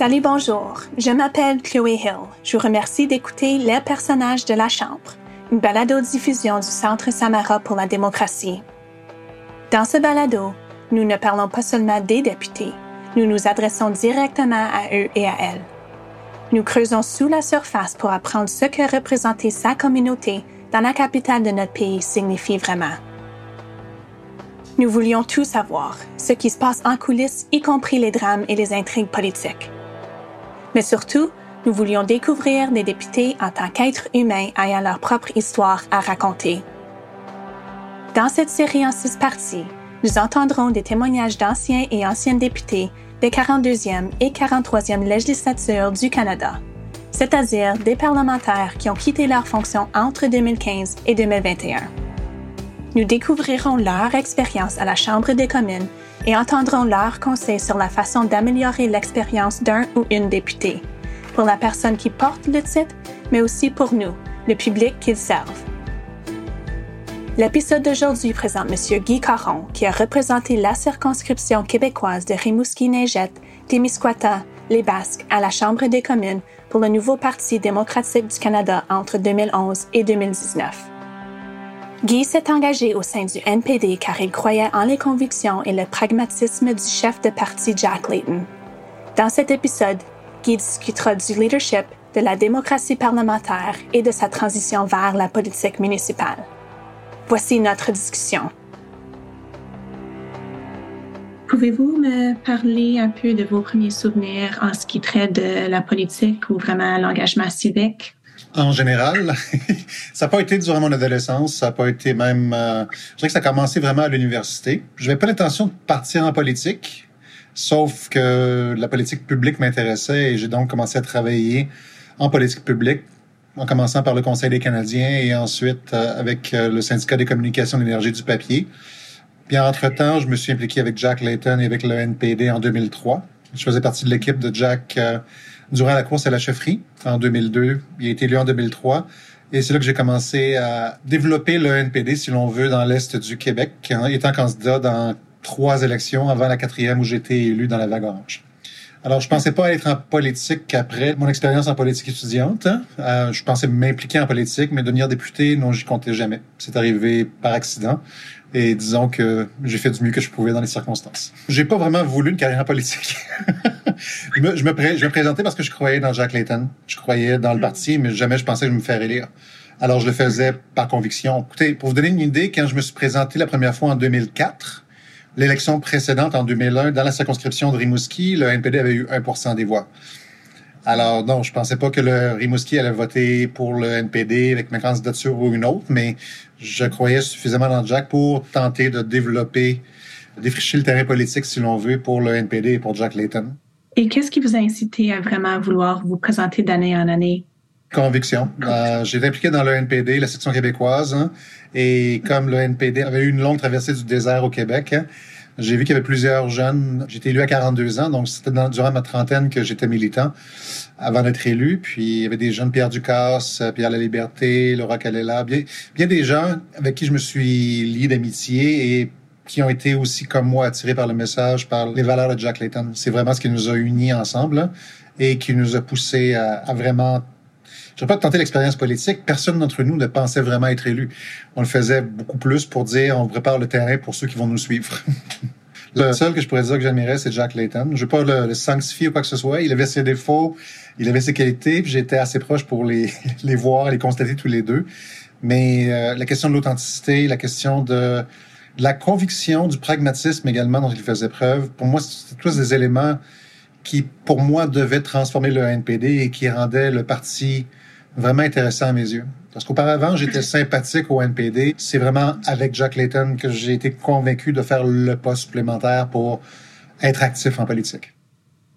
Salut, bonjour. Je m'appelle Chloé Hill. Je vous remercie d'écouter Les personnages de la Chambre, une balado-diffusion du Centre Samara pour la démocratie. Dans ce balado, nous ne parlons pas seulement des députés, nous nous adressons directement à eux et à elles. Nous creusons sous la surface pour apprendre ce que représenter sa communauté dans la capitale de notre pays signifie vraiment. Nous voulions tout savoir, ce qui se passe en coulisses, y compris les drames et les intrigues politiques. Mais surtout, nous voulions découvrir des députés en tant qu'êtres humains ayant leur propre histoire à raconter. Dans cette série en six parties, nous entendrons des témoignages d'anciens et anciennes députés des 42e et 43e législatures du Canada, c'est-à-dire des parlementaires qui ont quitté leur fonction entre 2015 et 2021. Nous découvrirons leur expérience à la Chambre des communes et entendrons leurs conseils sur la façon d'améliorer l'expérience d'un ou une députée, pour la personne qui porte le titre, mais aussi pour nous, le public qu'ils servent. L'épisode d'aujourd'hui présente M. Guy Caron, qui a représenté la circonscription québécoise de Rimouski-Neigette, Témiscouata, les Basques à la Chambre des communes pour le nouveau Parti démocratique du Canada entre 2011 et 2019. Guy s'est engagé au sein du NPD car il croyait en les convictions et le pragmatisme du chef de parti Jack Layton. Dans cet épisode, Guy discutera du leadership, de la démocratie parlementaire et de sa transition vers la politique municipale. Voici notre discussion. Pouvez-vous me parler un peu de vos premiers souvenirs en ce qui traite de la politique ou vraiment l'engagement civique? En général, ça n'a pas été durant mon adolescence, ça n'a pas été même... Euh, je dirais que ça a commencé vraiment à l'université. Je n'avais pas l'intention de partir en politique, sauf que la politique publique m'intéressait et j'ai donc commencé à travailler en politique publique, en commençant par le Conseil des Canadiens et ensuite euh, avec euh, le syndicat des communications de l'énergie du papier. Puis entre-temps, je me suis impliqué avec Jack Layton et avec le NPD en 2003. Je faisais partie de l'équipe de Jack durant la course à la chefferie en 2002. Il a été élu en 2003. Et c'est là que j'ai commencé à développer le NPD, si l'on veut, dans l'Est du Québec, étant candidat dans trois élections avant la quatrième où été élu dans la vague orange. Alors, je pensais pas être en politique après mon expérience en politique étudiante. Hein. Euh, je pensais m'impliquer en politique, mais devenir député, non, j'y comptais jamais. C'est arrivé par accident. Et disons que j'ai fait du mieux que je pouvais dans les circonstances. J'ai pas vraiment voulu une carrière politique. je, me, je, me je me présentais parce que je croyais dans Jack Layton. Je croyais dans le parti, mais jamais je pensais que je me ferais élire. Alors, je le faisais par conviction. Écoutez, pour vous donner une idée, quand je me suis présenté la première fois en 2004, l'élection précédente en 2001, dans la circonscription de Rimouski, le NPD avait eu 1% des voix. Alors, non, je pensais pas que le Rimouski allait voter pour le NPD avec ma candidature ou une autre, mais je croyais suffisamment dans Jack pour tenter de développer, défricher le terrain politique, si l'on veut, pour le NPD et pour Jack Layton. Et qu'est-ce qui vous a incité à vraiment vouloir vous présenter d'année en année? Conviction. Euh, été impliqué dans le NPD, la section québécoise, hein, et comme le NPD avait eu une longue traversée du désert au Québec, hein, j'ai vu qu'il y avait plusieurs jeunes. J'étais élu à 42 ans, donc c'était durant ma trentaine que j'étais militant avant d'être élu. Puis il y avait des jeunes, Pierre Ducasse, Pierre La Liberté, Laura Calela, bien, bien des gens avec qui je me suis lié d'amitié et qui ont été aussi comme moi attirés par le message, par les valeurs de Jack Layton. C'est vraiment ce qui nous a unis ensemble et qui nous a poussé à, à vraiment je pas tenter l'expérience politique. Personne d'entre nous ne pensait vraiment être élu. On le faisait beaucoup plus pour dire on prépare le terrain pour ceux qui vont nous suivre. le seul que je pourrais dire que j'admirais, c'est Jack Layton. Je veux pas le, sanctifier ou quoi que ce soit. Il avait ses défauts, il avait ses qualités, puis j'étais assez proche pour les, les voir, les constater tous les deux. Mais euh, la question de l'authenticité, la question de, de la conviction, du pragmatisme également dont il faisait preuve, pour moi, c'est tous des éléments qui, pour moi, devaient transformer le NPD et qui rendaient le parti vraiment intéressant à mes yeux. Parce qu'auparavant, j'étais sympathique au NPD. C'est vraiment avec Jack Layton que j'ai été convaincu de faire le poste supplémentaire pour être actif en politique.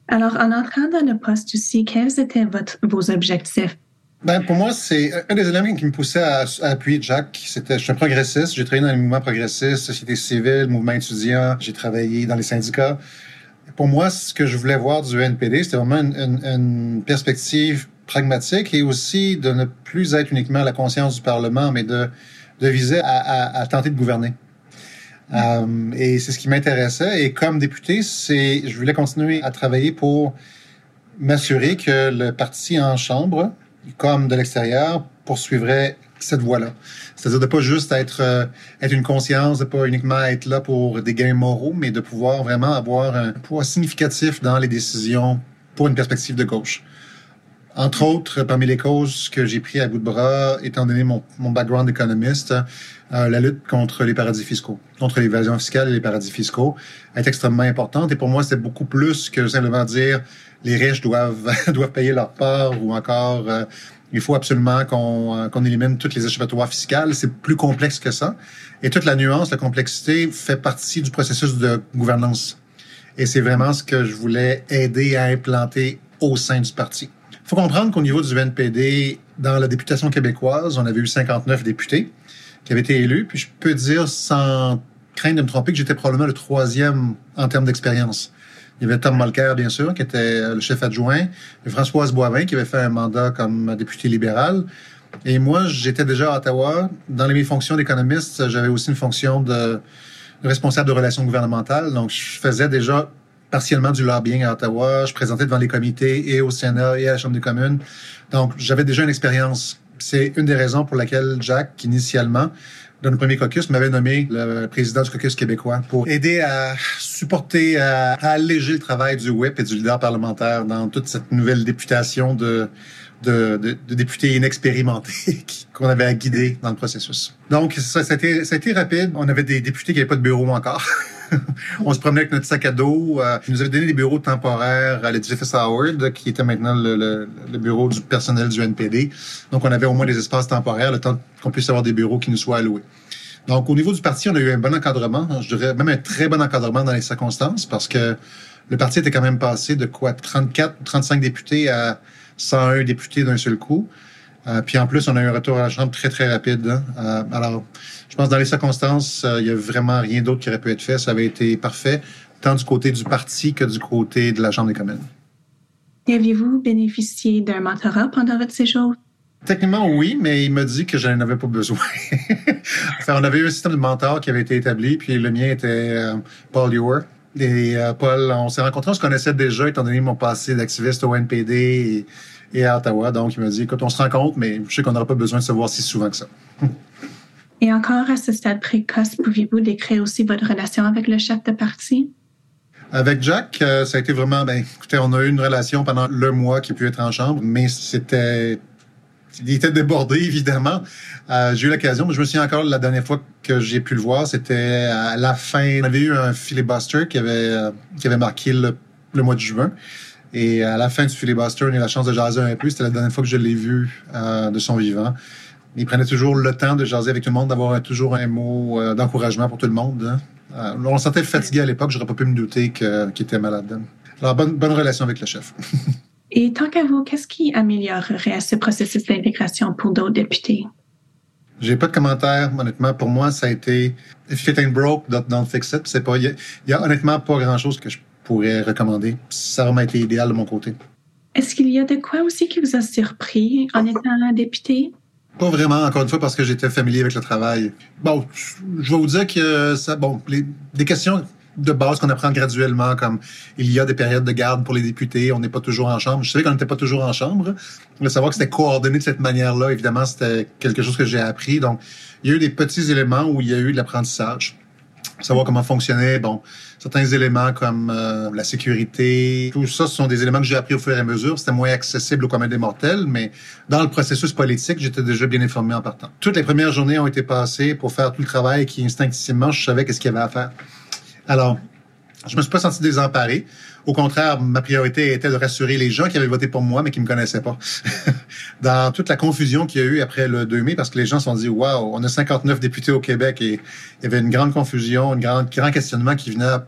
Alors, en entrant dans le poste aussi, quels étaient vos objectifs? Ben, pour moi, c'est un des éléments qui me poussait à, appuyer Jack. C'était, je suis un progressiste. J'ai travaillé dans les mouvements progressistes, société civile, mouvement étudiant. J'ai travaillé dans les syndicats. Pour moi, ce que je voulais voir du NPD, c'était vraiment une, perspective pragmatique et aussi de ne plus être uniquement la conscience du Parlement, mais de, viser à, tenter de gouverner. Euh, et c'est ce qui m'intéressait. Et comme député, je voulais continuer à travailler pour m'assurer que le parti en chambre, comme de l'extérieur, poursuivrait cette voie-là. C'est-à-dire de pas juste être euh, être une conscience, de pas uniquement être là pour des gains moraux, mais de pouvoir vraiment avoir un poids significatif dans les décisions pour une perspective de gauche. Entre autres, parmi les causes que j'ai pris à bout de bras, étant donné mon, mon background d'économiste, euh, la lutte contre les paradis fiscaux, contre l'évasion fiscale et les paradis fiscaux est extrêmement importante. Et pour moi, c'est beaucoup plus que simplement dire les riches doivent doivent payer leur part ou encore euh, il faut absolument qu'on euh, qu'on élimine toutes les échappatoires fiscales. C'est plus complexe que ça. Et toute la nuance, la complexité fait partie du processus de gouvernance. Et c'est vraiment ce que je voulais aider à implanter au sein du parti. Il faut comprendre qu'au niveau du NPD, dans la députation québécoise, on avait eu 59 députés qui avaient été élus. Puis je peux dire sans crainte de me tromper que j'étais probablement le troisième en termes d'expérience. Il y avait Tom Mulcair, bien sûr, qui était le chef adjoint, et Françoise Boivin, qui avait fait un mandat comme député libéral. Et moi, j'étais déjà à Ottawa. Dans mes fonctions d'économiste, j'avais aussi une fonction de responsable de relations gouvernementales. Donc, je faisais déjà partiellement du lobbying à Ottawa. Je présentais devant les comités et au Sénat et à la Chambre des communes. Donc, j'avais déjà une expérience. C'est une des raisons pour laquelle Jack, initialement, dans le premier caucus, m'avait nommé le président du caucus québécois pour aider à supporter, à, alléger le travail du WIP et du leader parlementaire dans toute cette nouvelle députation de, de, de, de députés inexpérimentés qu'on avait à guider dans le processus. Donc, ça, ça, a été, ça a été rapide. On avait des députés qui n'avaient pas de bureau encore. on se promenait avec notre sac à dos. Euh, ils nous avaient donné des bureaux temporaires à l'édifice Howard, qui était maintenant le, bureau du personnel du NPD. Donc, on avait au moins des espaces temporaires, le temps qu'on puisse avoir des bureaux qui nous soient alloués. Donc, au niveau du parti, on a eu un bon encadrement, je dirais même un très bon encadrement dans les circonstances, parce que le parti était quand même passé de quoi 34 ou 35 députés à 101 députés d'un seul coup. Euh, puis en plus, on a eu un retour à la Chambre très, très rapide. Hein. Euh, alors, je pense que dans les circonstances, euh, il y a vraiment rien d'autre qui aurait pu être fait. Ça avait été parfait, tant du côté du parti que du côté de la Chambre des communes. Aviez-vous bénéficié d'un mentorat pendant votre séjour? Techniquement, oui, mais il m'a dit que je n'en avais pas besoin. enfin, on avait eu un système de mentor qui avait été établi, puis le mien était Paul Ewer. Et Paul, on s'est rencontrés, on se connaissait déjà, étant donné mon passé d'activiste au NPD et et à Ottawa. Donc, il m'a dit, écoute, on se rencontre, mais je sais qu'on n'aura pas besoin de se voir si souvent que ça. Et encore à ce stade précoce, pouviez-vous décrire aussi votre relation avec le chef de parti? Avec Jack, euh, ça a été vraiment, ben, écoutez, on a eu une relation pendant le mois qui a pu être en chambre, mais c'était, il était débordé, évidemment. Euh, j'ai eu l'occasion, mais je me souviens encore la dernière fois que j'ai pu le voir, c'était à la fin. On avait eu un filibuster qui avait, euh, qui avait marqué le, le mois de juin. Et à la fin du filibuster, on a eu la chance de jaser un peu. C'était la dernière fois que je l'ai vu de son vivant. Il prenait toujours le temps de jaser avec tout le monde, d'avoir toujours un mot euh, d'encouragement pour tout le monde. Hein. Euh, on se sentait fatigué à l'époque. J'aurais pas pu me douter qu'il était malade. Alors, bonne, bonne relation avec le chef. Et tant qu'à vous, qu'est-ce qui améliorerait ce processus d'intégration pour d'autres députés? J'ai pas de commentaires, honnêtement. Pour moi, ça a été if it ain't broke, don't fix it. C'est pas, il y, y, a honnêtement pas grand chose que je pourrais recommander. Ça aurait été idéal de mon côté. Est-ce qu'il y a de quoi aussi qui vous a surpris en étant député? Pas vraiment, encore une fois, parce que j'étais familier avec le travail. Bon, je vais vous dire que ça, bon, les, des questions de base qu'on apprend graduellement, comme il y a des périodes de garde pour les députés, on n'est pas toujours en chambre. Je savais qu'on n'était pas toujours en chambre. Mais savoir que c'était coordonné de cette manière-là, évidemment, c'était quelque chose que j'ai appris. Donc, il y a eu des petits éléments où il y a eu de l'apprentissage savoir comment fonctionnait, bon, certains éléments comme euh, la sécurité, tout ça, ce sont des éléments que j'ai appris au fur et à mesure. C'était moins accessible au commun des mortels, mais dans le processus politique, j'étais déjà bien informé en partant. Toutes les premières journées ont été passées pour faire tout le travail qui, instinctivement, je savais qu'est-ce qu'il y avait à faire. Alors, je me suis pas senti désemparé. Au contraire, ma priorité était de rassurer les gens qui avaient voté pour moi, mais qui me connaissaient pas. Dans toute la confusion qu'il y a eu après le 2 mai, parce que les gens se sont dit, waouh, on a 59 députés au Québec et il y avait une grande confusion, une grande, grand questionnement qui venait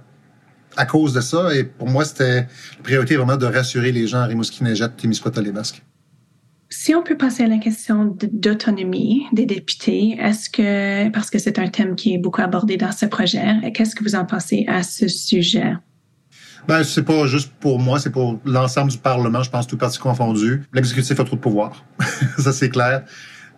à, cause de ça. Et pour moi, c'était la priorité vraiment de rassurer les gens à Rimouski, Nejet, Témiscouata, les Basques. Si on peut passer à la question d'autonomie des députés, est-ce que, parce que c'est un thème qui est beaucoup abordé dans ce projet, qu'est-ce que vous en pensez à ce sujet? Ben, c'est pas juste pour moi, c'est pour l'ensemble du Parlement, je pense, tout parti confondu. L'exécutif a trop de pouvoir. ça, c'est clair.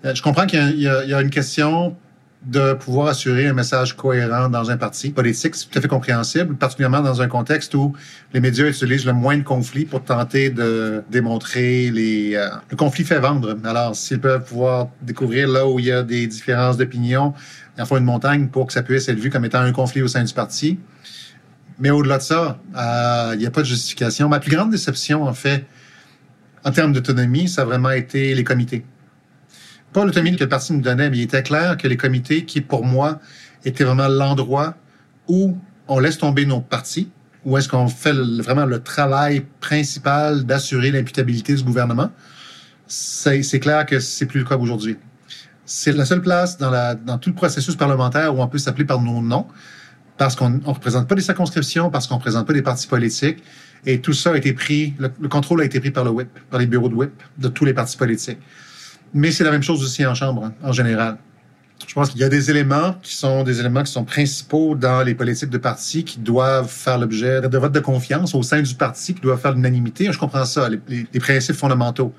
Euh, je comprends qu'il y, y, a une question de pouvoir assurer un message cohérent dans un parti politique. C'est tout à fait compréhensible, particulièrement dans un contexte où les médias utilisent le moins de conflits pour tenter de démontrer les... Euh, le conflit fait vendre. Alors, s'ils peuvent pouvoir découvrir là où il y a des différences d'opinion, en font une montagne pour que ça puisse être vu comme étant un conflit au sein du parti. Mais au-delà de ça, euh, il n'y a pas de justification. Ma plus grande déception, en fait, en termes d'autonomie, ça a vraiment été les comités pas l'autonomie que le parti nous donnait, mais il était clair que les comités, qui pour moi étaient vraiment l'endroit où on laisse tomber nos partis, où est-ce qu'on fait vraiment le travail principal d'assurer l'imputabilité du gouvernement, c'est clair que c'est plus le cas aujourd'hui. C'est la seule place dans, tout le processus parlementaire où on peut s'appeler par nos noms, parce qu'on ne représente pas des circonscriptions, parce qu'on ne représente pas des partis politiques. Et tout ça a été pris, le, le, contrôle a été pris par le whip, par les bureaux de whip de tous les partis politiques. Mais c'est la même chose aussi en chambre, hein, en général. Je pense qu'il y a des éléments qui sont des éléments qui sont principaux dans les politiques de parti qui doivent faire l'objet de vote de confiance au sein du parti, qui doivent faire l'unanimité. Je comprends ça, les, principes fondamentaux.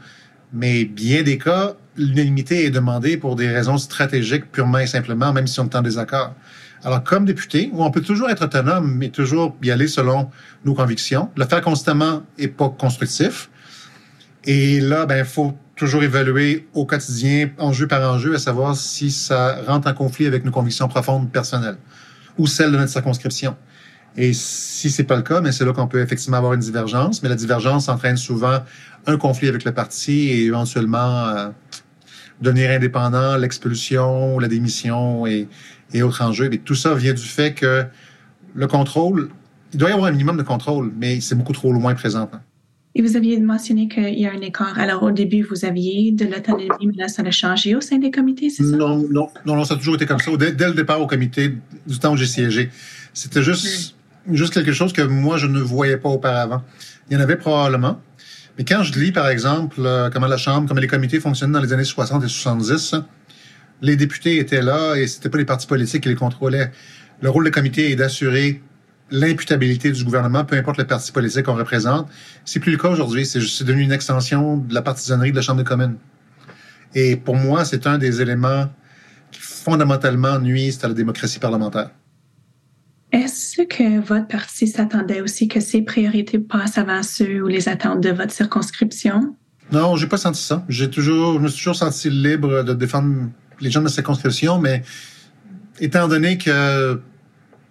Mais bien des cas, l'unanimité est demandée pour des raisons stratégiques purement et simplement, même si on est en désaccord. Alors, comme député, on peut toujours être autonome, mais toujours y aller selon nos convictions, le faire constamment est pas constructif. Et là, ben, faut toujours évaluer au quotidien, enjeu par enjeu, à savoir si ça rentre en conflit avec nos convictions profondes personnelles ou celles de notre circonscription. Et si c'est pas le cas, mais c'est là qu'on peut effectivement avoir une divergence. Mais la divergence entraîne souvent un conflit avec le parti et éventuellement euh, devenir indépendant, l'expulsion, la démission et, et autres enjeux. Et tout ça vient du fait que le contrôle, il doit y avoir un minimum de contrôle, mais c'est beaucoup trop loin présentement. Et vous aviez mentionné qu'il y a un écart. Alors, au début, vous aviez de l'autonomie, mais là, ça a changé au sein des comités, c'est ça? Non, non, non, non, ça a toujours été comme ça. Dès, dès le départ au comité, du temps où j'ai siégé, c'était juste, mm. juste quelque chose que moi, je ne voyais pas auparavant. Il y en avait probablement. Mais quand je lis, par exemple, euh, comment la Chambre, comment les comités fonctionnaient dans les années 60 et 70, les députés étaient là et c'était pas les partis politiques qui les contrôlaient. Le rôle des comités est d'assurer l'imputabilité du gouvernement, peu importe le parti politique qu'on représente. C'est plus le cas aujourd'hui. C'est devenu une extension de la partisanerie de la Chambre des communes. Et pour moi, c'est un des éléments qui fondamentalement nuisent à la démocratie parlementaire. Est-ce que votre parti s'attendait aussi que ses priorités passent avant ceux ou les attentes de votre circonscription? Non, j'ai pas senti ça. J'ai toujours, je me suis toujours senti libre de défendre les gens de ma circonscription, mais étant donné que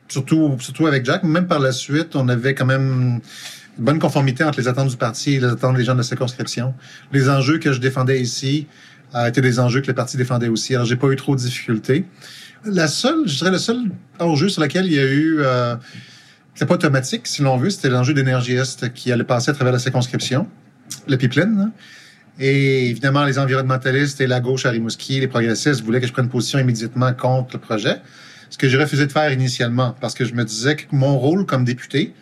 surtout, surtout avec Jack, même par la suite, on avait quand même une bonne conformité entre les attentes du parti et les attentes des gens de la circonscription. Les enjeux que je défendais ici euh, étaient des enjeux que le parti défendait aussi. Alors, j'ai pas eu trop de difficultés. La seule, je dirais, le seul enjeu sur lequel il y a eu, euh, c'est pas automatique, si l'on veut, c'était l'enjeu d'énergie Est qui allait passer à travers la circonscription, le pipeline. Et évidemment, les environnementalistes et la gauche à Rimouski, les progressistes voulaient que je prenne position immédiatement contre le projet ce que j'ai refusé de faire initialement, parce que je me disais que mon rôle comme député,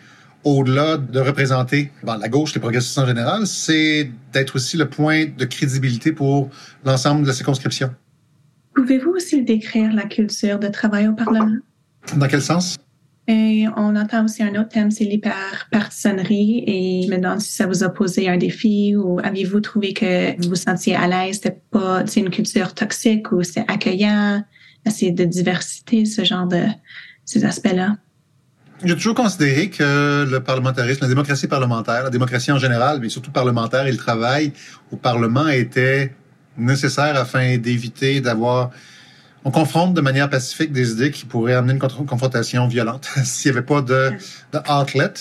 au-delà de représenter la gauche, les progressistes en général, c'est d'être aussi le point de crédibilité pour l'ensemble de la circonscription. Pouvez-vous aussi décrire la culture de travail au Parlement? Dans quel sens? Et on entend aussi un autre thème, c'est l'hyperpartisanerie. Et je me demande si ça vous a posé un défi ou aviez-vous trouvé que vous vous sentiez à l'aise? C'était pas, c'est une culture toxique ou c'est accueillant? Assez de diversité, ce genre de ces aspects-là. J'ai toujours considéré que le parlementarisme, la démocratie parlementaire, la démocratie en général, mais surtout parlementaire et le travail au Parlement était nécessaire afin d'éviter d'avoir on confronte de manière pacifique des idées qui pourraient amener une confrontation violente. S'il n'y avait pas de, de outlet,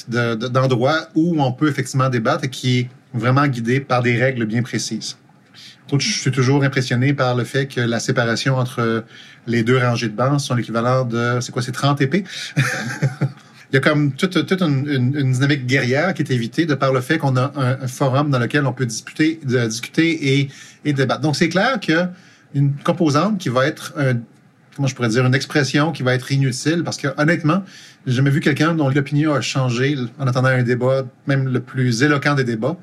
d'endroit où on peut effectivement débattre et qui est vraiment guidé par des règles bien précises. Donc, je suis toujours impressionné par le fait que la séparation entre les deux rangées de bancs sont l'équivalent de, c'est quoi, c'est 30 épées? Il y a comme toute, une, une, dynamique guerrière qui est évitée de par le fait qu'on a un, forum dans lequel on peut discuter, de, discuter et, et débattre. Donc, c'est clair que une composante qui va être comment je pourrais dire, une expression qui va être inutile parce que honnêtement, j'ai jamais vu quelqu'un dont l'opinion a changé en attendant un débat, même le plus éloquent des débats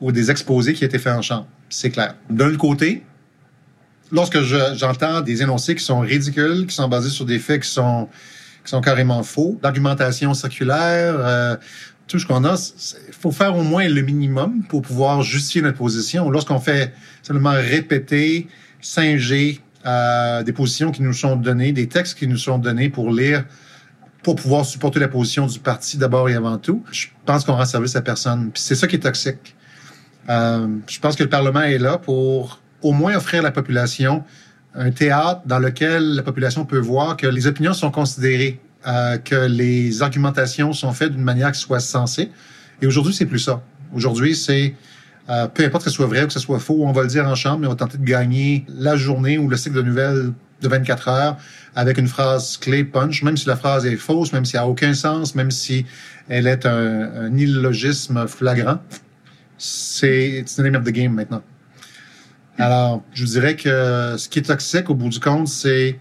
ou des exposés qui étaient faits en chambre. C'est clair. D'un côté, lorsque j'entends des énoncés qui sont ridicules, qui sont basés sur des faits qui sont, carrément faux, l'argumentation circulaire, euh, tout ce qu'on a, il faut faire au moins le minimum pour pouvoir justifier notre position. Lorsqu'on fait simplement répéter, singer, euh, des positions qui nous sont données, des textes qui nous sont donnés pour lire, pour pouvoir supporter la position du parti d'abord et avant tout. Je pense qu'on rend service à personne. C'est ça qui est toxique. Euh, je pense que le Parlement est là pour au moins offrir à la population un théâtre dans lequel la population peut voir que les opinions sont considérées, euh, que les argumentations sont faites d'une manière qui soit sensée. Et aujourd'hui, c'est plus ça. Aujourd'hui, c'est euh, peu importe que ce soit vrai ou que ce soit faux, on va le dire en chambre, mais on va tenter de gagner la journée ou le cycle de nouvelles de 24 heures avec une phrase clé punch, même si la phrase est fausse, même si elle n'a aucun sens, même si elle est un, un illogisme flagrant. C'est the name of the game maintenant. Alors, je vous dirais que ce qui est toxique au bout du compte, c'est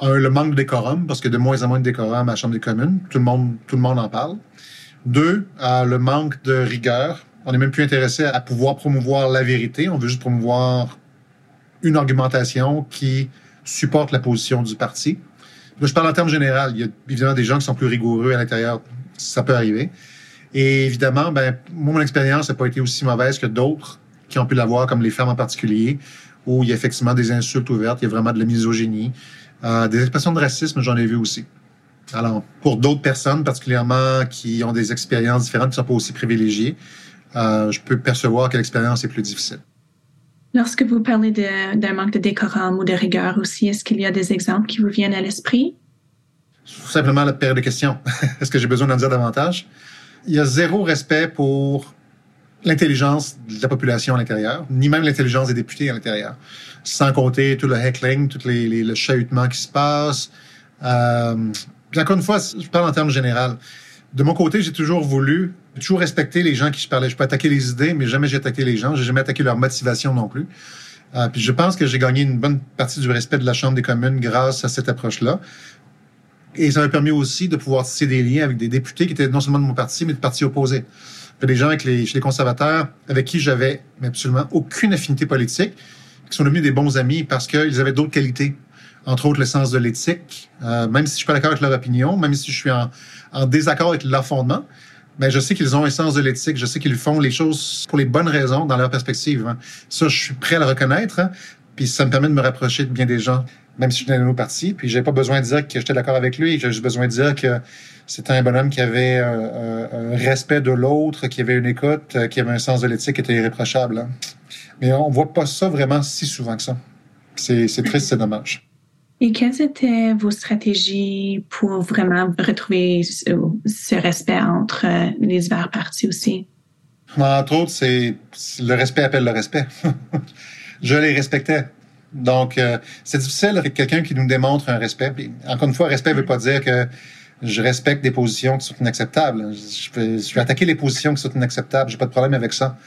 un, le manque de décorum, parce que de moins en moins de décorum à la Chambre des communes. Tout le monde, tout le monde en parle. Deux, euh, le manque de rigueur. On n'est même plus intéressé à pouvoir promouvoir la vérité. On veut juste promouvoir une argumentation qui supporte la position du parti. Là, je parle en termes généraux. Il y a évidemment des gens qui sont plus rigoureux à l'intérieur. Ça peut arriver. Et évidemment, ben, moi, mon expérience n'a pas été aussi mauvaise que d'autres qui ont pu l'avoir, comme les femmes en particulier, où il y a effectivement des insultes ouvertes, il y a vraiment de la misogynie. Euh, des expressions de racisme, j'en ai vu aussi. Alors, pour d'autres personnes, particulièrement qui ont des expériences différentes, qui ne sont pas aussi privilégiées, euh, je peux percevoir que l'expérience est plus difficile. Lorsque vous parlez d'un manque de décorum ou de rigueur aussi, est-ce qu'il y a des exemples qui vous viennent à l'esprit? Simplement la paire de questions. est-ce que j'ai besoin d'en dire davantage? Il y a zéro respect pour l'intelligence de la population à l'intérieur, ni même l'intelligence des députés à l'intérieur. Sans compter tout le heckling, tout les, les, le chahutement qui se passe. Euh, encore une fois, je parle en termes généraux. De mon côté, j'ai toujours voulu, toujours respecter les gens qui je parlais. Je peux attaquer les idées, mais jamais j'ai attaqué les gens. J'ai jamais attaqué leur motivation non plus. Euh, puis je pense que j'ai gagné une bonne partie du respect de la Chambre des communes grâce à cette approche-là. Et ça m'a permis aussi de pouvoir tisser des liens avec des députés qui étaient non seulement de mon parti, mais de partis opposés des gens chez les conservateurs avec qui j'avais absolument aucune affinité politique, qui sont devenus des bons amis parce qu'ils avaient d'autres qualités, entre autres le sens de l'éthique. Euh, même si je suis pas d'accord avec leur opinion, même si je suis en, en désaccord avec leur fondement, mais je sais qu'ils ont un sens de l'éthique, je sais qu'ils font les choses pour les bonnes raisons dans leur perspective. Hein. Ça, je suis prêt à le reconnaître, hein. Puis ça me permet de me rapprocher de bien des gens, même si je suis dans nos partis. Puis j'ai pas besoin de dire que j'étais d'accord avec lui, j'ai juste besoin de dire que c'était un bonhomme qui avait un, un respect de l'autre, qui avait une écoute, euh, qui avait un sens de l'éthique qui était irréprochable. Hein. Mais on voit pas ça vraiment si souvent que ça. C'est triste, c'est dommage. Et quelles étaient vos stratégies pour vraiment retrouver ce, respect entre les divers partis aussi? Entre autres, c'est le respect appelle le respect. Je les respectais. Donc, euh, c'est difficile avec quelqu'un qui nous démontre un respect. Encore une fois, respect ne veut pas dire que je respecte des positions qui sont inacceptables. Je vais, je vais attaquer les positions qui sont inacceptables. J'ai pas de problème avec ça.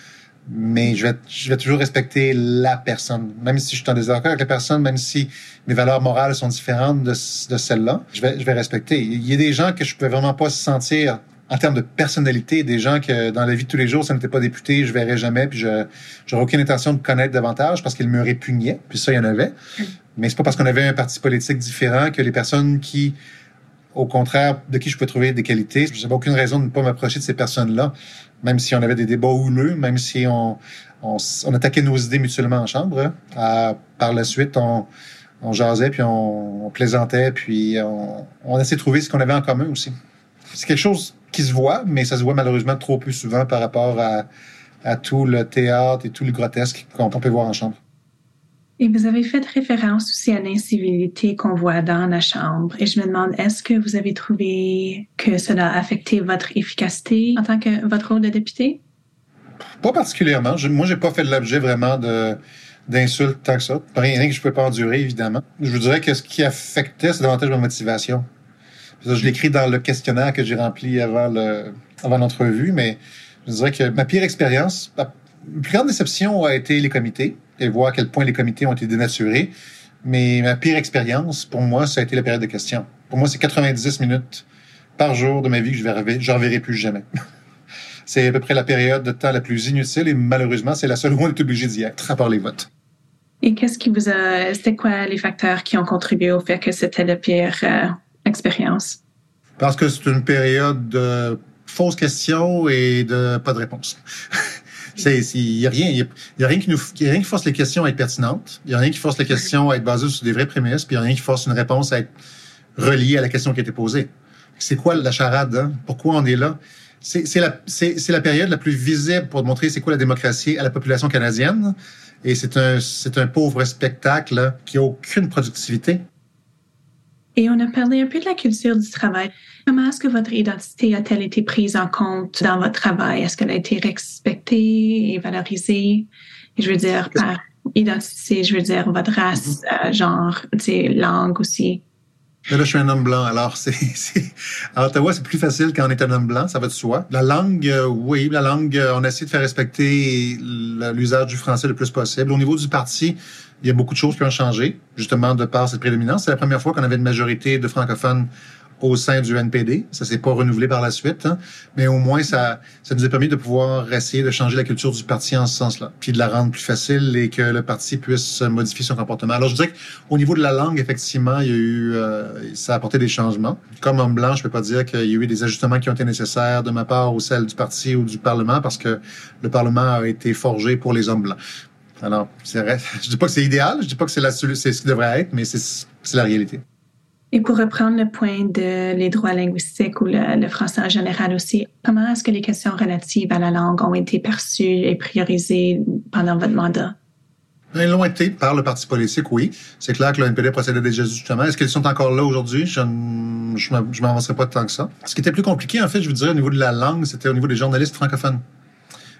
Mais je vais, toujours respecter la personne. Même si je suis en désaccord avec la personne, même si mes valeurs morales sont différentes de, celles-là, je vais respecter. Il y a des gens que je peux vraiment pas se sentir en termes de personnalité, des gens que dans la vie de tous les jours, ça n'était pas député, je verrais jamais, puis je j'aurais aucune intention de connaître davantage parce qu'ils me répugnaient, puis ça, il y en avait. Mais c'est pas parce qu'on avait un parti politique différent que les personnes qui au contraire, de qui je peux trouver des qualités. Je n'avais aucune raison de ne pas m'approcher de ces personnes-là, même si on avait des débats houleux, même si on, on, on attaquait nos idées mutuellement en chambre. Euh, par la suite, on, on jasait, puis on, on plaisantait, puis on, on essayait de trouver ce qu'on avait en commun aussi. C'est quelque chose qui se voit, mais ça se voit malheureusement trop plus souvent par rapport à, à tout le théâtre et tout le grotesque qu'on peut voir en chambre. Et vous avez fait référence aussi à l'incivilité qu'on voit dans la Chambre. Et je me demande, est-ce que vous avez trouvé que cela a affecté votre efficacité en tant que votre rôle de député? Pas particulièrement. Je, moi, j'ai pas fait l'objet vraiment de d'insultes tant que ça. Rien que je peux pas endurer, évidemment. Je vous dirais que ce qui affectait, c'est davantage ma motivation. Je l'écris dans le questionnaire que j'ai rempli avant le avant l'entrevue, mais je dirais que ma pire expérience, la plus grande déception a été les comités et voir à quel point les comités ont été dénaturés. Mais ma pire expérience, pour moi, ça a été la période de questions. Pour moi, c'est 90 minutes par jour de ma vie que je verrai, j'en verrai plus jamais. c'est à peu près la période de temps la plus inutile et malheureusement, c'est la seule où on est obligé d'y être, à part les votes. Et qu'est-ce qui vous a, c'était quoi les facteurs qui ont contribué au fait que c'était la pire euh, expérience? Parce que c'est une période de fausses questions et de pas de réponse. Il n'y a, rien, y a rien qui nous, y a rien qui force les questions à être pertinentes. Il n'y a rien qui force les questions à être basées sur des vraies prémices. Puis il n'y a rien qui force une réponse à être reliée à la question qui a été posée. C'est quoi la charade? Hein? Pourquoi on est là? C'est la, la période la plus visible pour montrer c'est quoi la démocratie à la population canadienne. Et c'est un, un pauvre spectacle qui n'a aucune productivité. Et on a parlé un peu de la culture du travail. Comment est-ce que votre identité a-t-elle été prise en compte dans votre travail? Est-ce qu'elle a été respectée et valorisée? je veux dire, par identité, je veux dire votre race, mm-hmm. euh, genre, langue aussi. là, je suis un homme blanc, alors c'est, à Ottawa, c'est plus facile quand on est un homme blanc, ça va de soi. La langue, euh, oui, la langue, euh, on essaie de faire respecter l'usage du français le plus possible. Au niveau du parti, il y a beaucoup de choses qui ont changé, justement, de par cette prédominance. C'est la première fois qu'on avait une majorité de francophones au sein du NPD. Ça s'est pas renouvelé par la suite, hein. mais au moins ça, ça nous a permis de pouvoir essayer de changer la culture du parti en ce sens-là, puis de la rendre plus facile et que le parti puisse modifier son comportement. Alors je dirais qu'au niveau de la langue, effectivement, il y a eu, euh, ça a apporté des changements. Comme homme blanc, je peux pas dire qu'il y a eu des ajustements qui ont été nécessaires de ma part ou celle du parti ou du Parlement, parce que le Parlement a été forgé pour les hommes blancs. Alors, c'est vrai. Je dis pas que c'est idéal, je dis pas que c'est la c'est ce qui devrait être, mais c'est la réalité. Et pour reprendre le point de les droits linguistiques ou le, français en général aussi, comment est-ce que les questions relatives à la langue ont été perçues et priorisées pendant votre mandat? Ils l'ont été par le parti politique, oui. C'est clair que le NPD procédait déjà justement. Est-ce qu'ils sont encore là aujourd'hui? Je ne m'avancerai pas tant que ça. Ce qui était plus compliqué, en fait, je vous dirais, au niveau de la langue, c'était au niveau des journalistes francophones.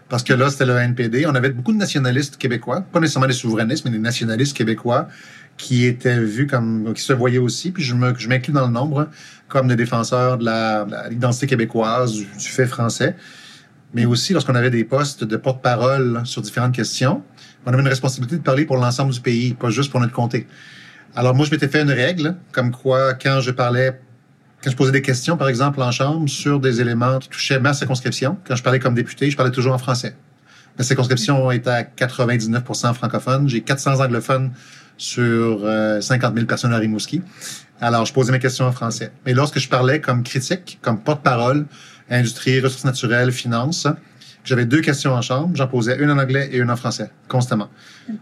Parce que là, c'était le NPD. On avait beaucoup de nationalistes québécois, pas nécessairement des souverainistes, mais des nationalistes québécois qui étaient vus comme, qui se voyaient aussi, puis je m'inclus dans le nombre, comme des défenseurs de l'identité québécoise, du, fait français. Mais aussi, lorsqu'on avait des postes de porte-parole sur différentes questions, on avait une responsabilité de parler pour l'ensemble du pays, pas juste pour notre comté. Alors moi, je m'étais fait une règle, comme quoi, quand je parlais quand je posais des questions, par exemple, en chambre, sur des éléments qui touchaient ma circonscription, quand je parlais comme député, je parlais toujours en français. Ma circonscription est à 99% francophone. J'ai 400 anglophones sur 50 euh, 000 personnes à Rimouski. Alors, je posais mes questions en français. Mais lorsque je parlais comme critique, comme porte-parole, industrie, ressources naturelles, finances, j'avais deux questions en chambre. J'en posais une en anglais et une en français, constamment.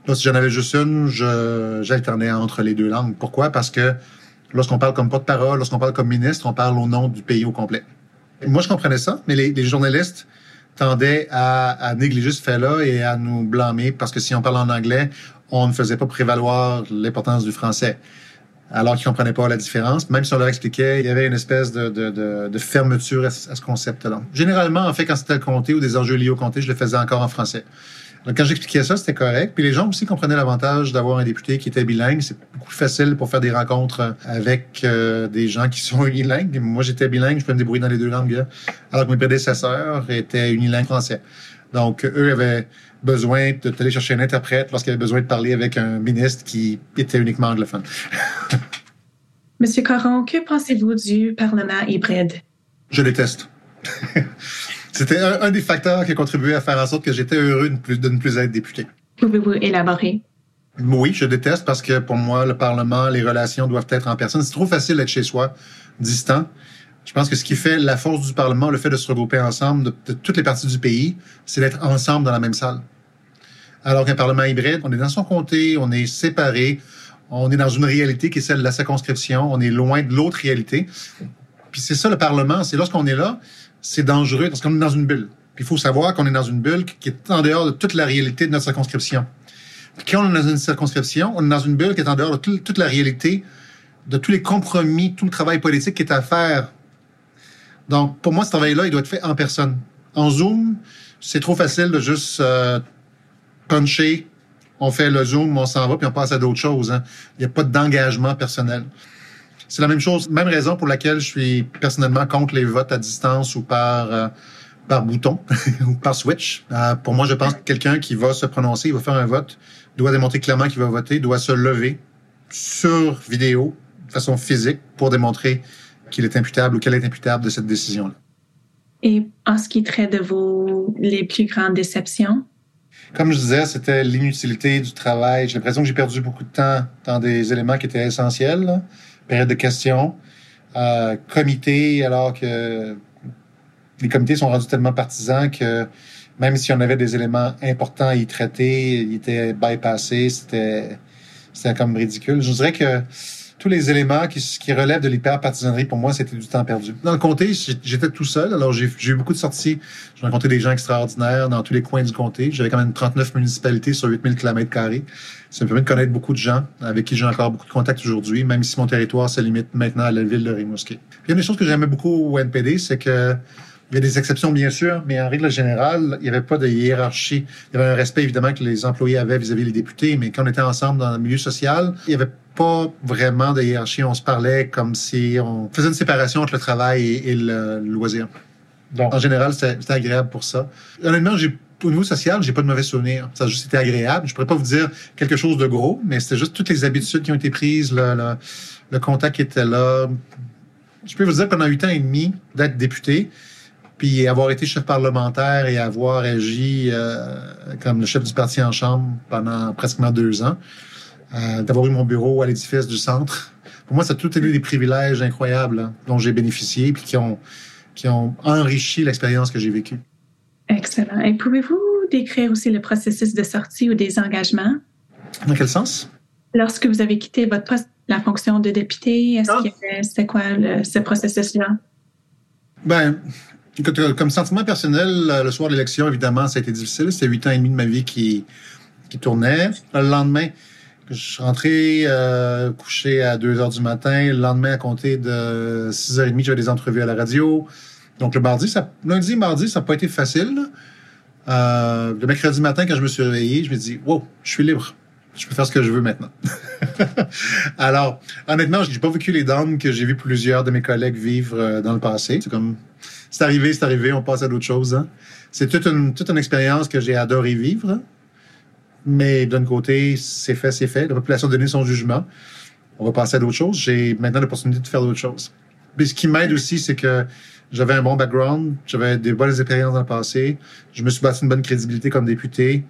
Là, si j'en avais juste une, j'alternais entre les deux langues. Pourquoi? Parce que lorsqu'on parle comme porte-parole, lorsqu'on parle comme ministre, on parle au nom du pays au complet. moi, je comprenais ça, mais les, journalistes tendaient à, négliger ce fait-là et à nous blâmer parce que si on parle en anglais, on ne faisait pas prévaloir l'importance du français. Alors qu'ils comprenaient pas la différence, même si on leur expliquait, il y avait une espèce de, de, de, fermeture à, ce concept-là. Généralement, en fait, quand c'était le comté ou des enjeux liés au comté, je le faisais encore en français. Donc, quand j'expliquais ça, c'était correct. Puis les gens aussi comprenaient l'avantage d'avoir un député qui était bilingue. C'est beaucoup plus facile pour faire des rencontres avec euh, des gens qui sont unilingues. Moi, j'étais bilingue, je peux me débrouiller dans les deux langues. Alors que mes prédécesseurs étaient unilingues français. Donc, eux avaient besoin de d'aller chercher un interprète lorsqu'il avait besoin de parler avec un ministre qui était uniquement anglophone. Monsieur Caron, que pensez-vous du Parlement hybride? Je déteste. C'était un, des facteurs qui a contribué à faire en sorte que j'étais heureux de ne plus, être député. Pouvez-vous élaborer? Oui, je déteste parce que pour moi, le Parlement, les relations doivent être en personne. C'est trop facile d'être chez soi, distant. Je pense que ce qui fait la force du Parlement, le fait de se regrouper ensemble de toutes les parties du pays, c'est d'être ensemble dans la même salle. Alors qu'un Parlement hybride, on est dans son comté, on est séparé, on est dans une réalité qui est celle de la circonscription, on est loin de l'autre réalité. Puis c'est ça le Parlement, c'est lorsqu'on est là, c'est dangereux parce qu'on est dans une bulle. Puis il faut savoir qu'on est dans une bulle qui est en dehors de toute la réalité de notre circonscription. Quand on est dans une circonscription, on est dans une bulle qui est en dehors de toute la réalité, de tous les compromis, tout le travail politique qui est à faire. Donc, pour moi, ce travail-là, il doit être fait en personne. En Zoom, c'est trop facile de juste euh, puncher, on fait le zoom, on s'en va, puis on passe à d'autres choses. Hein. Il n'y a pas d'engagement personnel. C'est la même chose, même raison pour laquelle je suis personnellement contre les votes à distance ou par euh, par bouton ou par switch. Euh, pour moi, je pense que quelqu'un qui va se prononcer, il va faire un vote, doit démontrer clairement qu'il va voter, doit se lever sur vidéo, de façon physique, pour démontrer qu'il est imputable ou qu'elle est imputable de cette décision-là. Et en ce qui traite de vos les plus grandes déceptions, comme je disais, c'était l'inutilité du travail. J'ai l'impression que j'ai perdu beaucoup de temps dans des éléments qui étaient essentiels. Période de questions, euh, comité, alors que les comités sont rendus tellement partisans que même si on avait des éléments importants à y traiter, ils étaient bypassés, c'était, c'était comme ridicule. Je dirais que tous les éléments qui, relèvent de l'hyper-partisanerie, pour moi, c'était du temps perdu. Dans le comté, j'étais tout seul, alors j'ai eu beaucoup de sorties. J'ai rencontré des gens extraordinaires dans tous les coins du comté. J'avais quand même 39 municipalités sur 8000 km carrés. Ça me permet de connaître beaucoup de gens avec qui j'ai encore beaucoup de contacts aujourd'hui, même si mon territoire se limite maintenant à la ville de Rimouski. Puis une des choses que j'aimais beaucoup au NPD, c'est que il y a des exceptions, bien sûr, mais en règle générale, il n'y avait pas de hiérarchie. Il y avait un respect, évidemment, que les employés avaient vis-à-vis des députés, mais quand on était ensemble dans le milieu social, il n'y avait pas vraiment de hiérarchie. On se parlait comme si on faisait une séparation entre le travail et, le, loisir. Donc, en général, c'était agréable pour ça. Honnêtement, j'ai au niveau social, j'ai pas de mauvais souvenirs. Ça a juste été agréable. Je pourrais pas vous dire quelque chose de gros, mais c'était juste toutes les habitudes qui ont été prises, le, le, le contact qui était là. Je peux vous dire pendant huit ans et demi d'être député, puis avoir été chef parlementaire et avoir agi euh, comme le chef du parti en chambre pendant presque deux ans, euh, d'avoir eu mon bureau à l'édifice du centre. Pour moi, ça a tout été des privilèges incroyables hein, dont j'ai bénéficié puis qui ont, qui ont enrichi l'expérience que j'ai vécue. Excellent. Et pouvez-vous décrire aussi le processus de sortie ou des engagements? Dans quel sens? Lorsque vous avez quitté votre poste, la fonction de député, est-ce ah. que c'était quoi ce processus-là? Ben, comme sentiment personnel, euh, le soir de l'élection, évidemment, ça a été difficile. C'était huit ans et demi de ma vie qui, qui tournait. Le lendemain, je suis rentré euh, couché à 2 heures du matin. Le lendemain, à compter de 6 h 30 j'avais des entrevues à la radio. Donc, le mardi, ça, lundi, mardi, ça n'a pas été facile. Euh, le mercredi matin, quand je me suis réveillé, je me dis, wow, je suis libre. Je peux faire ce que je veux maintenant. Alors, honnêtement, je n'ai pas vécu les dents que j'ai vu plusieurs de mes collègues vivre dans le passé. C'est comme c'est arrivé, c'est arrivé, on passe à d'autres choses. Hein. C'est toute une, toute une expérience que j'ai adoré vivre. Mais d'un côté, c'est fait, c'est fait. La population a donné son jugement. On va passer à d'autres choses. J'ai maintenant l'opportunité de faire d'autres choses. Mais ce qui m'aide aussi, c'est que j'avais un bon background, j'avais des bonnes expériences dans le passé. Je me suis bâti une bonne crédibilité comme député.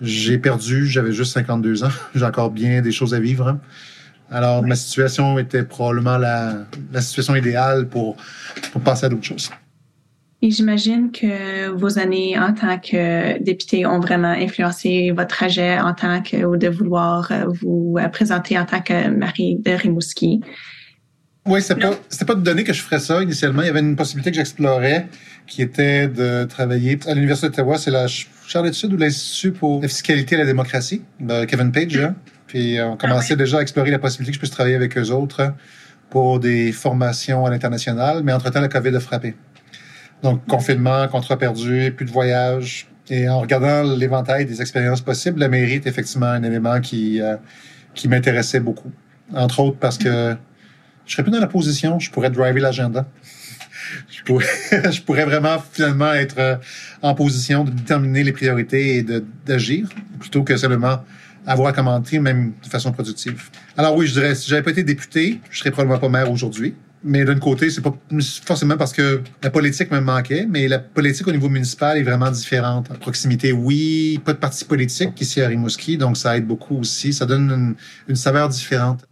J'ai perdu, j'avais juste 52 ans. J'ai encore bien des choses à vivre. Hein. Alors, ma situation était probablement la, la situation idéale pour, pour passer à d'autres choses. Et j'imagine que vos années en tant que député ont vraiment influencé votre trajet en tant que, ou de vouloir euh, vous présenter en tant que Marie de Rimouski. Oui, c'était pas, pas de donner que je ferais ça initialement. Il y avait une possibilité que j'explorais qui était de travailler à l'Université d'Ottawa. C'est la Charlotte Sud ou l'Institut pour la fiscalité et la démocratie de Kevin Page. Puis on commençait déjà à explorer la possibilité que je puisse travailler avec eux autres pour des formations à l'international. Mais entre-temps, la COVID a frappé. Donc, confinement, contrat perdu, plus de voyage. Et en regardant l'éventail des expériences possibles, la mairie est effectivement un élément qui, euh, qui m'intéressait beaucoup. Entre autres parce que je serais plus dans la position, je pourrais driver l'agenda. je, pourrais, je pourrais vraiment finalement être euh, en position de déterminer les priorités et d'agir plutôt que seulement avoir à commenter, même de façon productive. Alors oui, je dirais, si j'avais pas été député, je serais probablement pas maire aujourd'hui. Mais d'un côté, c'est pas forcément parce que la politique me manquait, mais la politique au niveau municipal est vraiment différente. À proximité, oui, pas de parti politique ici à Rimouski, donc ça aide beaucoup aussi. Ça donne une, saveur différente.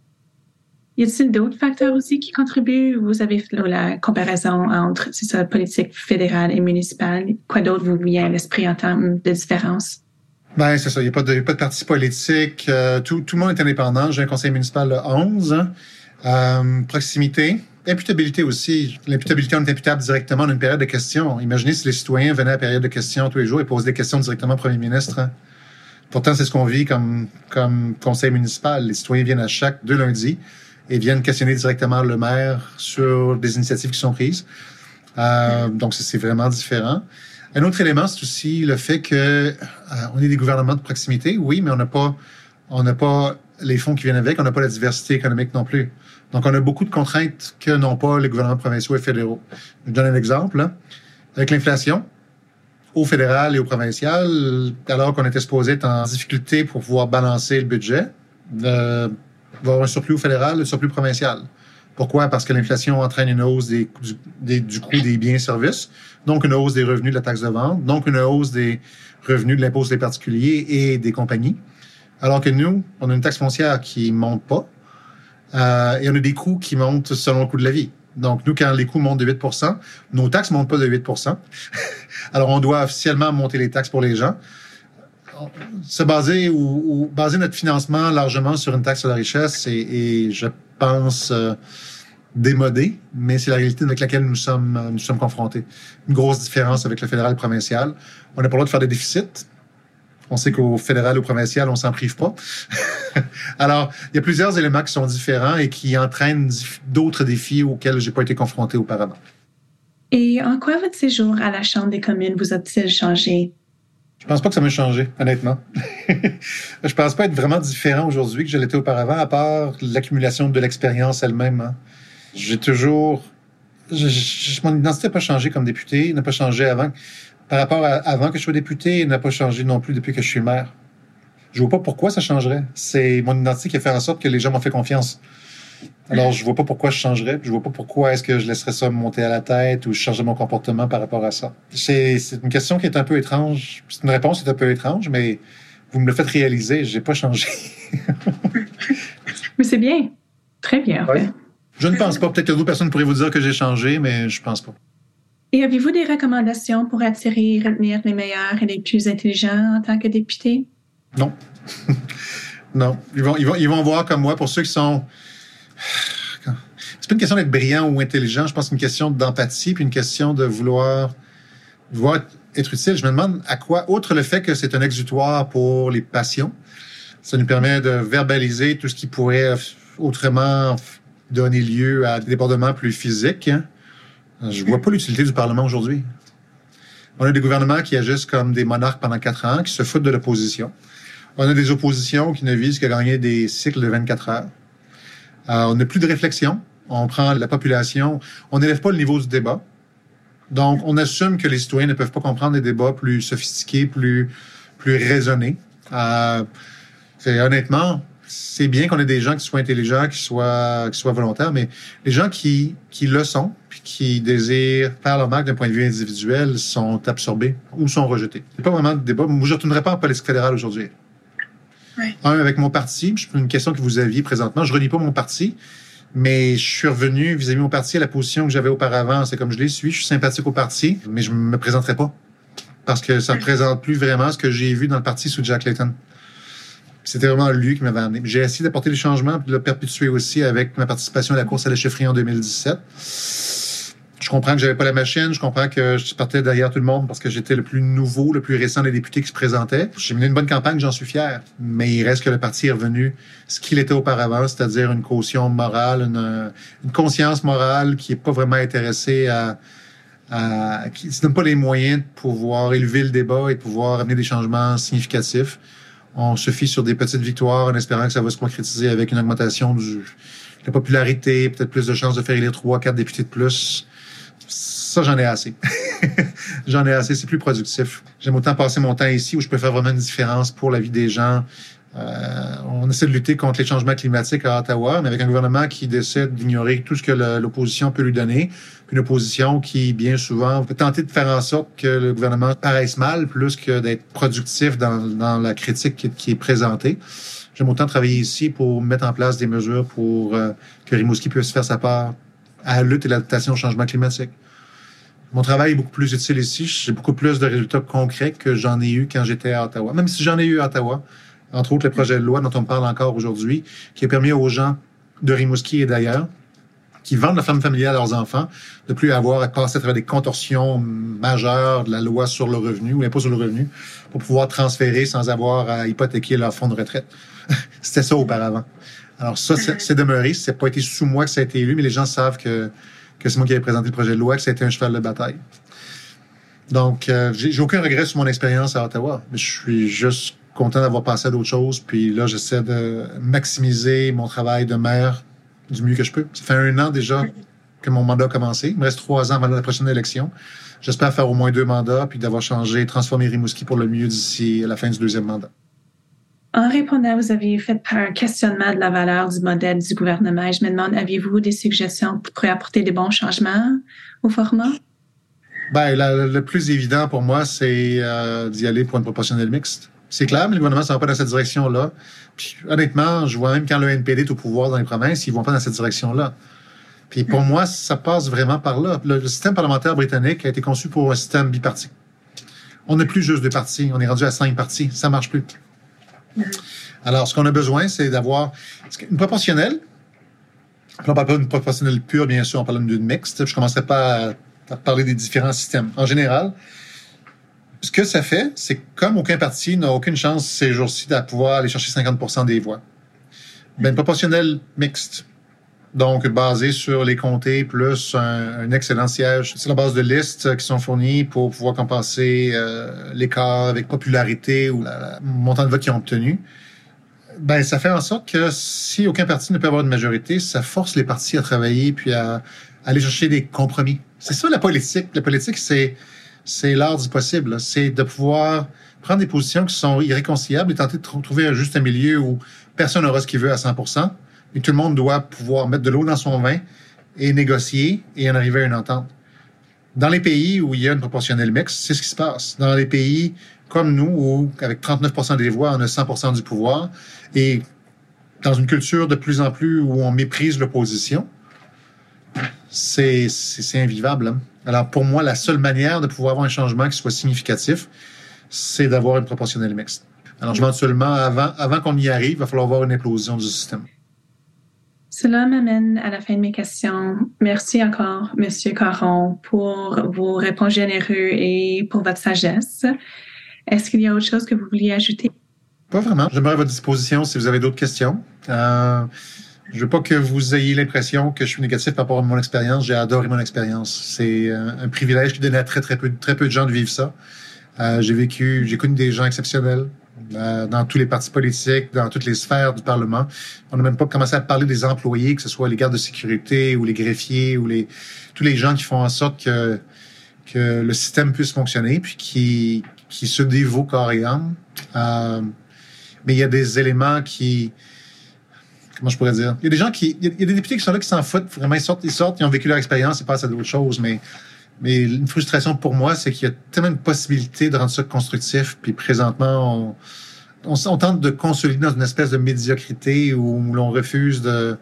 Y a-t-il d'autres facteurs aussi qui contribuent? Vous avez la comparaison entre la politique fédérale et municipale. Quoi d'autre vous vient à l'esprit en termes de différence? Ben, c'est ça. Il n'y a, pas de, pas de parti politique. Euh, tout, tout le monde est indépendant. J'ai un conseil municipal de 11. Euh, proximité. Imputabilité aussi. L'imputabilité, on est imputable directement dans une période de questions. Imaginez si les citoyens venaient à la période de questions tous les jours et posaient des questions directement au premier ministre. Pourtant, c'est ce qu'on vit comme, comme conseil municipal. Les citoyens viennent à chaque deux lundis et viennent questionner directement le maire sur des initiatives qui sont prises. Euh, donc, c'est vraiment différent. Un autre élément, c'est aussi le fait que euh, on est des gouvernements de proximité, oui, mais on n'a pas, on n'a pas les fonds qui viennent avec, on n'a pas la diversité économique non plus. Donc, on a beaucoup de contraintes que n'ont pas les gouvernements provinciaux et fédéraux. Je donne un exemple. Avec l'inflation, au fédéral et au provincial, alors qu'on était supposé être en difficulté pour pouvoir balancer le budget, euh, avoir un surplus au fédéral, un surplus provincial. Pourquoi? Parce que l'inflation entraîne une hausse des, du, du coût des biens et services, donc une hausse des revenus de la taxe de vente, donc une hausse des revenus de l'impôt des particuliers et des compagnies. Alors que nous, on a une taxe foncière qui monte pas, euh, et on a des coûts qui montent selon le coût de la vie. Donc, nous, quand les coûts montent de 8% nos taxes ne montent pas de 8% Alors, on doit officiellement monter les taxes pour les gens. Se baser ou, baser notre financement largement sur une taxe sur la richesse et, je pense, euh, démodé, mais c'est la réalité avec laquelle nous sommes, nous sommes confrontés. Une grosse différence avec le fédéral et le provincial. On n'a pas le droit de faire des déficits. On sait qu'au fédéral ou au provincial, on s'en prive pas. Alors, il y a plusieurs éléments qui sont différents et qui entraînent d'autres défis auxquels j'ai pas été confronté auparavant. Et en quoi votre séjour à la Chambre des communes vous a-t-il changé? Je pense pas que ça m'ait changé, honnêtement. je pense pas être vraiment différent aujourd'hui que je l'étais auparavant, à part l'accumulation de l'expérience elle-même. Hein. J'ai toujours... mon identité n'a pas changé comme député, n'a pas changé avant par rapport à avant que je sois député, n'a pas changé non plus depuis que je suis maire. Je vois pas pourquoi ça changerait. C'est mon identité qui a fait en sorte que les gens m'ont fait confiance. Alors, je vois pas pourquoi je changerais. Je vois pas pourquoi est-ce que je laisserais ça me monter à la tête ou je changerais mon comportement par rapport à ça. C'est une question qui est un peu étrange. C'est une réponse qui est un peu étrange, mais vous me le faites réaliser. J'ai pas changé. mais c'est bien. Très bien, en fait. Je ne pense pas. Peut-être que d'autres personnes pourraient vous dire que j'ai changé, mais je pense pas. Et avez-vous des recommandations pour attirer et retenir les meilleurs et les plus intelligents en tant que député? Non. non. Ils vont, ils, vont, ils vont voir comme moi, pour ceux qui sont... C'est pas une question d'être brillant ou intelligent, je pense que c'est une question d'empathie, puis une question de vouloir, vouloir être utile. Je me demande à quoi, outre le fait que c'est un exutoire pour les passions, ça nous permet de verbaliser tout ce qui pourrait autrement donner lieu à des débordements plus physiques. Hein. Je vois pas l'utilité du Parlement aujourd'hui. On a des gouvernements qui agissent comme des monarques pendant quatre ans, qui se foutent de l'opposition. On a des oppositions qui ne visent qu'à gagner des cycles de 24 heures. Euh, on n'a plus de réflexion. On prend la population. On n'élève pas le niveau du débat. Donc, on assume que les citoyens ne peuvent pas comprendre des débats plus sophistiqués, plus, plus raisonnés. Euh, honnêtement, c'est bien qu'on ait des gens qui soient intelligents, qui soient, qui soient volontaires, mais les gens qui, qui le sont, puis qui désirent faire leur marque d'un point de vue individuel, sont absorbés ou sont rejetés. A pas vraiment de débat. Moi, je ne retournerai pas en politique fédérale aujourd'hui. Oui. Un, avec mon parti, je une question que vous aviez présentement, je ne relis pas mon parti, mais je suis revenu vis-à-vis de mon parti à la position que j'avais auparavant. C'est comme je l'ai suis, je suis sympathique au parti, mais je ne me présenterai pas parce que ça ne représente plus vraiment ce que j'ai vu dans le parti sous Jack Layton. C'était vraiment lui qui m'avait amené. J'ai essayé d'apporter des changements puis de le perpétuer aussi avec ma participation à la course à la chefferie en 2017. Je comprends que j'avais pas la machine, je comprends que je partais derrière tout le monde parce que j'étais le plus nouveau, le plus récent des députés qui se présentaient. J'ai mené une bonne campagne, j'en suis fier. Mais il reste que le parti est revenu ce qu'il était auparavant, c'est-à-dire une caution morale, une, conscience morale qui est pas vraiment intéressée à, à qui ne donne pas les moyens de pouvoir élever le débat et de pouvoir amener des changements significatifs on se fie sur des petites victoires en espérant que ça va se concrétiser avec une augmentation de la popularité, peut-être plus de chances de faire élire trois, quatre députés de plus. Ça, j'en ai assez. j'en ai assez, c'est plus productif. J'aime autant passer mon temps ici où je peux faire vraiment une différence pour la vie des gens, euh, on essaie de lutter contre les changements climatiques à Ottawa, mais avec un gouvernement qui décide d'ignorer tout ce que l'opposition peut lui donner, une opposition qui, bien souvent, peut tenter de faire en sorte que le gouvernement paraisse mal, plus que d'être productif dans, la critique qui, est présentée. J'aime autant travailler ici pour mettre en place des mesures pour euh, que Rimouski puisse faire sa part à la lutte et l'adaptation au changement climatique. Mon travail est beaucoup plus utile ici. J'ai beaucoup plus de résultats concrets que j'en ai eu quand j'étais à Ottawa. Même si j'en ai eu à Ottawa, entre autres le projet de loi dont on parle encore aujourd'hui, qui a permis aux gens de Rimouski et d'ailleurs, qui vendent la femme familiale à leurs enfants, de plus avoir à passer à travers des contorsions majeures de la loi sur le revenu ou l'impôt sur le revenu pour pouvoir transférer sans avoir à hypothéquer leur fonds de retraite. C'était ça auparavant. Alors ça, c'est demeuré. C'est pas été sous moi que ça a été élu, mais les gens savent que, c'est moi qui avais présenté le projet de loi, que ça a été un cheval de bataille. Donc, euh, j'ai aucun regret sur mon expérience à Ottawa. Je suis juste content d'avoir passé à d'autres choses. Puis là, j'essaie de maximiser mon travail de maire du mieux que je peux. Ça fait un an déjà que mon mandat a commencé. Il me reste trois ans avant la prochaine élection. J'espère faire au moins deux mandats, puis d'avoir changé, transformé Rimouski pour le mieux d'ici la fin du deuxième mandat. En répondant, vous avez fait un questionnement de la valeur du modèle du gouvernement. je me demande, aviez-vous des suggestions pour apporter des bons changements au format? Ben, le plus évident pour moi, c'est euh, d'y aller pour une proportionnelle mixte. C'est clair, mais le gouvernement ne va pas dans cette direction-là. Honnêtement, je vois même quand le NPD est au pouvoir dans les provinces, ils vont pas dans cette direction-là. Puis pour moi, ça passe vraiment par là. Le, système parlementaire britannique a été conçu pour un système biparti. On n'est plus juste deux partis, on est rendu à cinq partis. Ça marche plus. Alors, ce qu'on a besoin, c'est d'avoir une proportionnelle. on parle pas d'une proportionnelle pure, bien sûr, on parle d'une mixte. Je commencerai pas à, parler des différents systèmes. En général, ce que ça fait, c'est comme aucun parti n'a aucune chance ces jours-ci de pouvoir aller chercher 50% des voix. Ben, une proportionnelle mixte donc basé sur les comtés plus un, excellent siège. C'est la base de listes qui sont fournies pour pouvoir compenser euh, l'écart avec popularité ou le montant de vote qu'ils ont obtenu. Ben, ça fait en sorte que si aucun parti ne peut avoir une majorité, ça force les partis à travailler puis à, aller chercher des compromis. C'est ça la politique. La politique, c'est c'est l'art du possible. C'est de pouvoir prendre des positions qui sont irréconciliables et tenter de trouver un juste milieu où personne n'aura ce qu'il veut à 100 et tout le monde doit pouvoir mettre de l'eau dans son vin et négocier et en arriver à une entente. Dans les pays où il y a une proportionnelle mixte, c'est ce qui se passe. Dans les pays comme nous, où avec 39% des voix, on a 100 du pouvoir, et dans une culture de plus en plus où on méprise l'opposition, c'est invivable. Hein. Alors pour moi, la seule manière de pouvoir avoir un changement qui soit significatif, c'est d'avoir une proportionnelle mixte. Alors, éventuellement, avant, avant qu'on y arrive, il va falloir avoir une implosion du système. Cela m'amène à la fin de mes questions. Merci encore, Monsieur Caron, pour vos réponses généreuses et pour votre sagesse. Est-ce qu'il y a autre chose que vous vouliez ajouter? Pas vraiment. J'aimerais à votre disposition si vous avez d'autres questions. Euh, je veux pas que vous ayez l'impression que je suis négatif par rapport à mon expérience. J'ai adoré mon expérience. C'est un, un, privilège qui donnait à très, très peu, très peu de gens de vivre ça. Euh, j'ai vécu, j'ai connu des gens exceptionnels. Euh, dans tous les partis politiques, dans toutes les sphères du Parlement. On n'a même pas commencé à parler des employés, que ce soit les gardes de sécurité ou les greffiers ou les tous les gens qui font en sorte que que le système puisse fonctionner, puis qui qui se dévouent corps et âme. Euh, mais il y a des éléments qui comment je pourrais dire? Il y a des gens qui il y a des députés qui sont là qui s'en foutent vraiment ils sortent ils sortent ils ont vécu leur expérience ils passent à d'autres choses mais mais une frustration pour moi, c'est qu'il y a tellement de possibilités de rendre ça constructif. Puis présentement, on, on, tente de consolider dans une espèce de médiocrité où, l'on refuse de,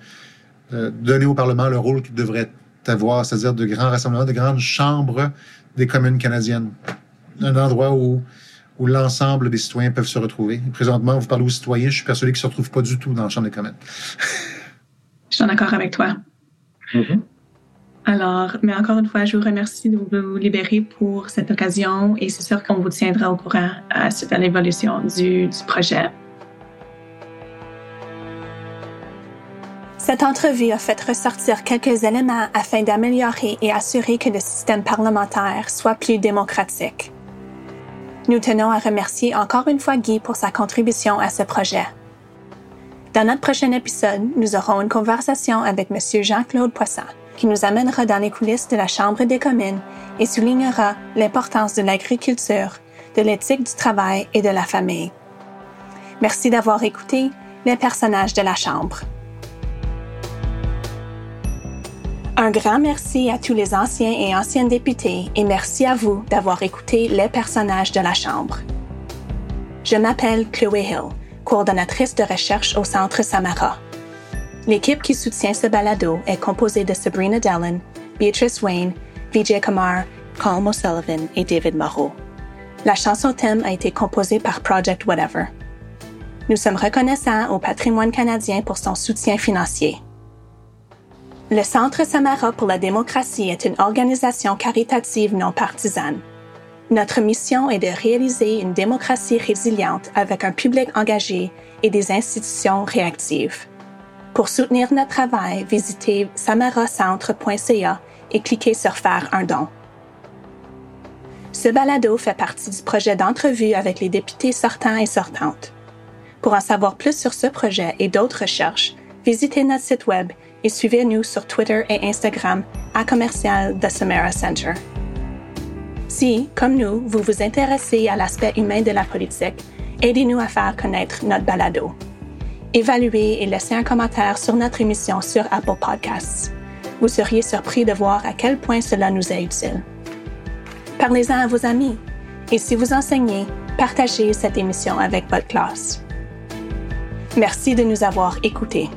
donner au Parlement le rôle qu'il devrait avoir, c'est-à-dire de grands rassemblements, de grandes chambres des communes canadiennes. Un endroit où, où l'ensemble des citoyens peuvent se retrouver. présentement, vous parlez aux citoyens, je suis persuadé qu'ils ne se retrouvent pas du tout dans la Chambre des communes. je suis en accord avec toi. Mm-hmm. Alors, mais encore une fois, je vous remercie de vous libérer pour cette occasion et c'est sûr qu'on vous tiendra au courant à, à l'évolution du, du projet. Cette entrevue a fait ressortir quelques éléments afin d'améliorer et assurer que le système parlementaire soit plus démocratique. Nous tenons à remercier encore une fois Guy pour sa contribution à ce projet. Dans notre prochain épisode, nous aurons une conversation avec M. Jean-Claude Poisson qui nous amènera dans les coulisses de la Chambre des communes et soulignera l'importance de l'agriculture, de l'éthique du travail et de la famille. Merci d'avoir écouté les personnages de la Chambre. Un grand merci à tous les anciens et anciennes députés et merci à vous d'avoir écouté les personnages de la Chambre. Je m'appelle Chloé Hill, coordonnatrice de recherche au Centre Samara. L'équipe qui soutient ce balado est composée de Sabrina Dallin, Beatrice Wayne, Vijay Kumar, Colm O'Sullivan et David Moreau. La chanson thème a été composée par Project Whatever. Nous sommes reconnaissants au patrimoine canadien pour son soutien financier. Le Centre Samara pour la démocratie est une organisation caritative non partisane. Notre mission est de réaliser une démocratie résiliente avec un public engagé et des institutions réactives. Pour soutenir notre travail, visitez samaracentre.ca et cliquez sur Faire un don. Ce balado fait partie du projet d'entrevue avec les députés sortants et sortantes. Pour en savoir plus sur ce projet et d'autres recherches, visitez notre site web et suivez-nous sur Twitter et Instagram à commercial The Samara Center. Si, comme nous, vous vous intéressez à l'aspect humain de la politique, aidez-nous à faire connaître notre balado évaluez et laissez un commentaire sur notre émission sur Apple Podcasts. Vous seriez surpris de voir à quel point cela nous est utile. Parlez-en à vos amis et si vous enseignez, partagez cette émission avec votre classe. Merci de nous avoir écoutés.